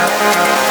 Música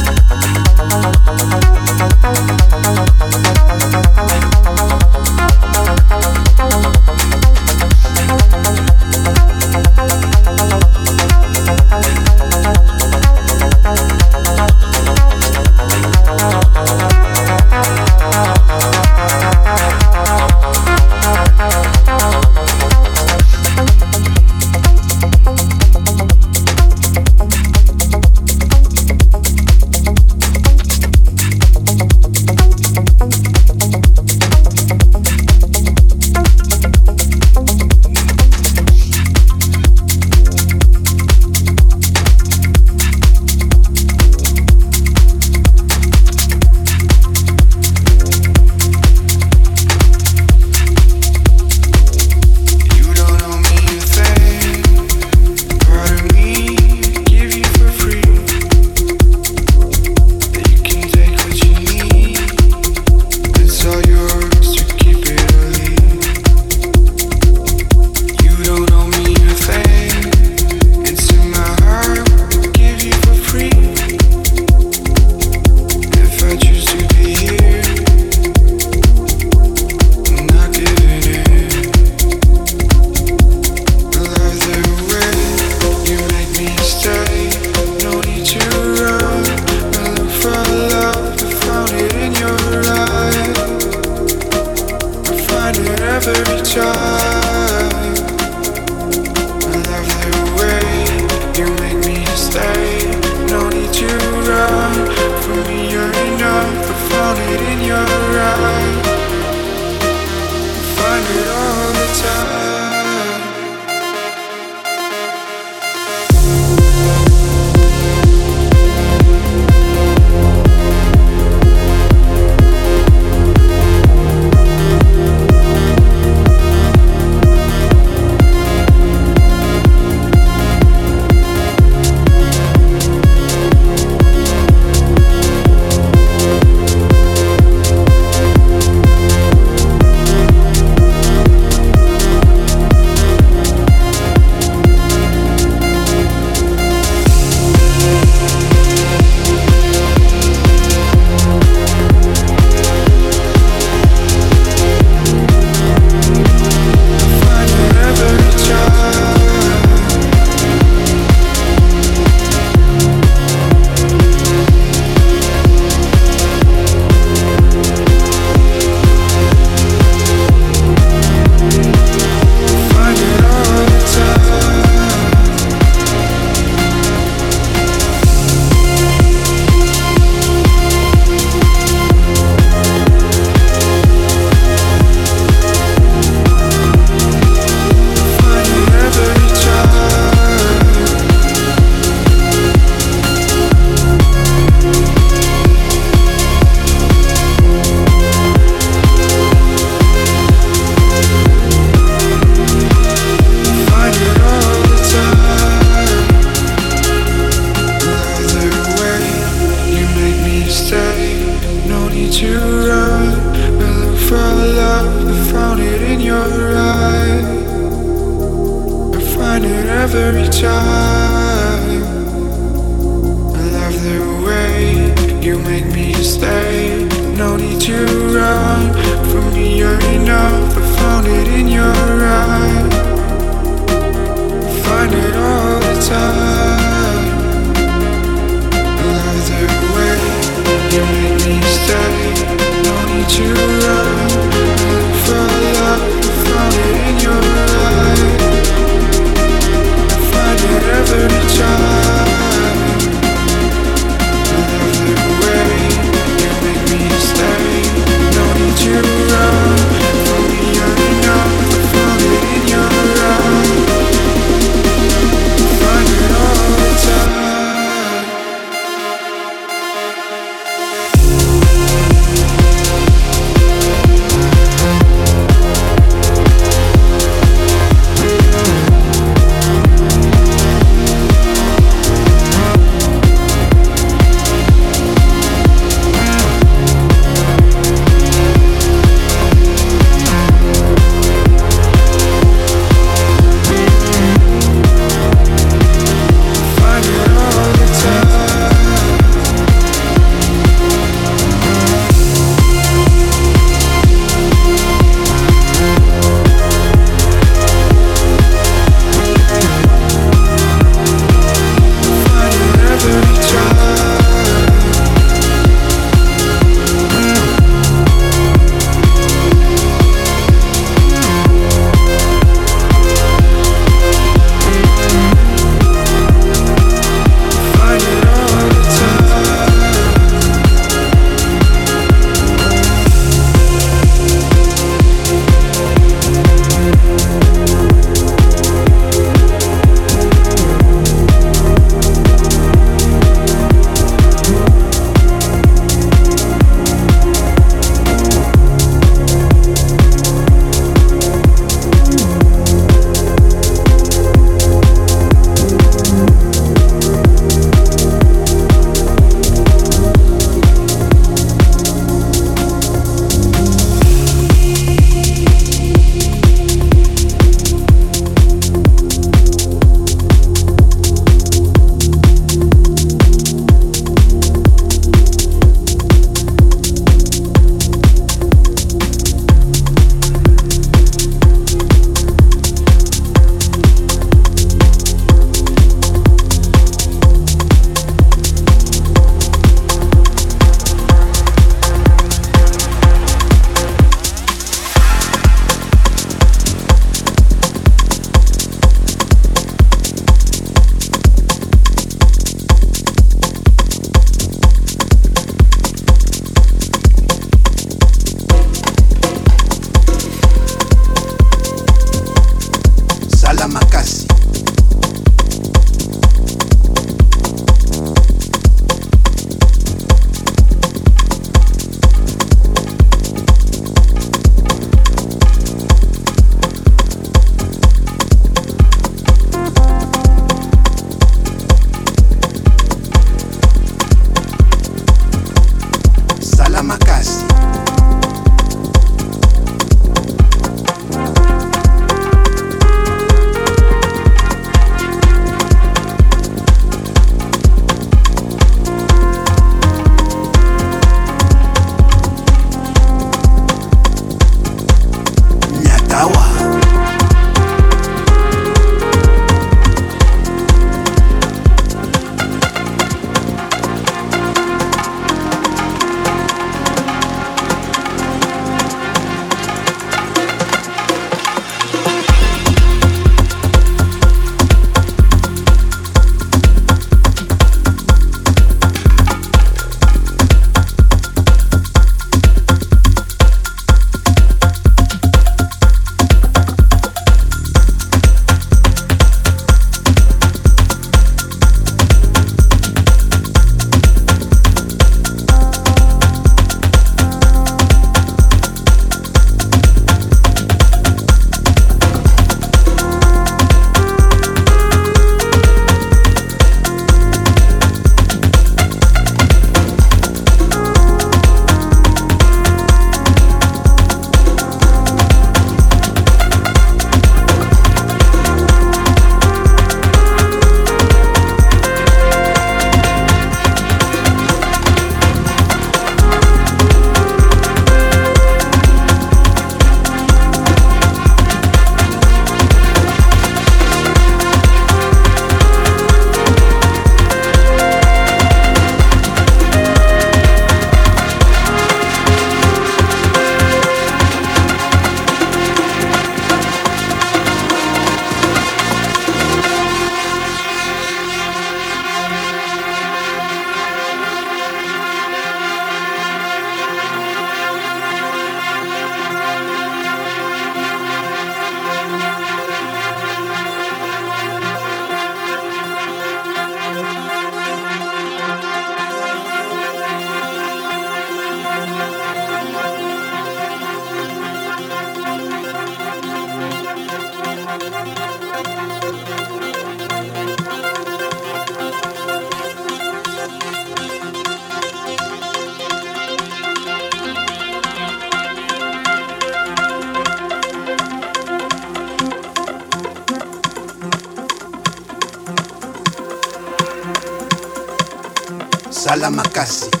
makasi